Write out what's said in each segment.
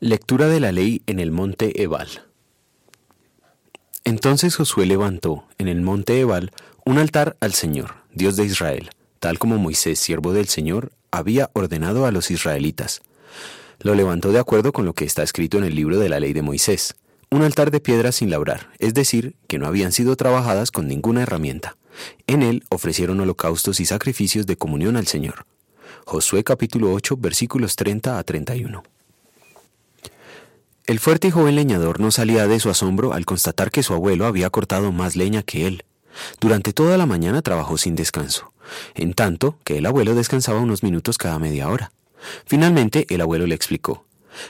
Lectura de la ley en el monte Ebal. Entonces Josué levantó en el monte Ebal un altar al Señor, Dios de Israel, tal como Moisés, siervo del Señor, había ordenado a los israelitas. Lo levantó de acuerdo con lo que está escrito en el libro de la ley de Moisés, un altar de piedra sin labrar, es decir, que no habían sido trabajadas con ninguna herramienta. En él ofrecieron holocaustos y sacrificios de comunión al Señor. Josué capítulo 8 versículos 30 a 31. El fuerte y joven leñador no salía de su asombro al constatar que su abuelo había cortado más leña que él. Durante toda la mañana trabajó sin descanso, en tanto que el abuelo descansaba unos minutos cada media hora. Finalmente el abuelo le explicó,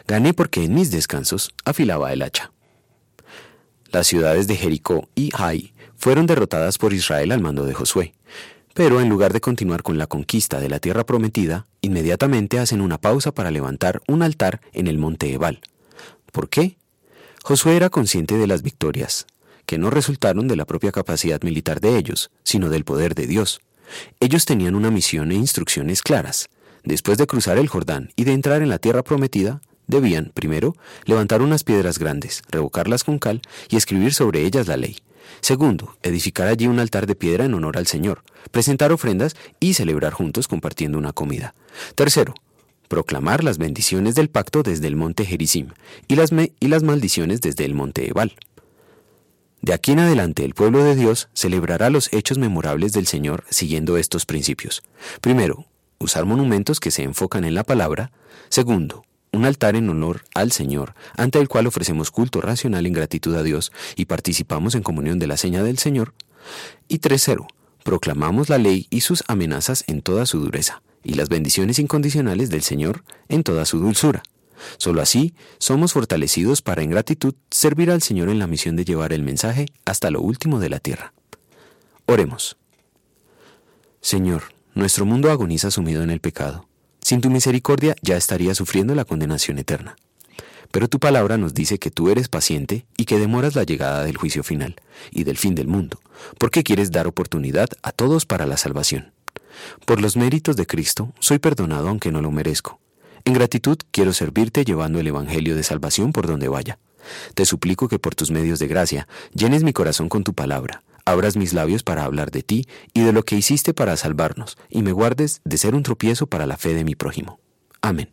gané porque en mis descansos afilaba el hacha. Las ciudades de Jericó y Hai fueron derrotadas por Israel al mando de Josué. Pero en lugar de continuar con la conquista de la tierra prometida, inmediatamente hacen una pausa para levantar un altar en el monte Ebal. ¿Por qué? Josué era consciente de las victorias, que no resultaron de la propia capacidad militar de ellos, sino del poder de Dios. Ellos tenían una misión e instrucciones claras. Después de cruzar el Jordán y de entrar en la tierra prometida, debían, primero, levantar unas piedras grandes, revocarlas con cal y escribir sobre ellas la ley. Segundo, edificar allí un altar de piedra en honor al Señor, presentar ofrendas y celebrar juntos compartiendo una comida. Tercero, proclamar las bendiciones del pacto desde el monte Gerizim y las, y las maldiciones desde el monte Ebal. De aquí en adelante el pueblo de Dios celebrará los hechos memorables del Señor siguiendo estos principios. Primero, usar monumentos que se enfocan en la palabra. Segundo, un altar en honor al Señor, ante el cual ofrecemos culto racional en gratitud a Dios y participamos en comunión de la seña del Señor. Y tercero, proclamamos la ley y sus amenazas en toda su dureza y las bendiciones incondicionales del Señor en toda su dulzura. Solo así somos fortalecidos para en gratitud servir al Señor en la misión de llevar el mensaje hasta lo último de la tierra. Oremos. Señor, nuestro mundo agoniza sumido en el pecado. Sin tu misericordia ya estaría sufriendo la condenación eterna. Pero tu palabra nos dice que tú eres paciente y que demoras la llegada del juicio final y del fin del mundo, porque quieres dar oportunidad a todos para la salvación. Por los méritos de Cristo, soy perdonado aunque no lo merezco. En gratitud quiero servirte llevando el Evangelio de salvación por donde vaya. Te suplico que por tus medios de gracia llenes mi corazón con tu palabra, abras mis labios para hablar de ti y de lo que hiciste para salvarnos, y me guardes de ser un tropiezo para la fe de mi prójimo. Amén.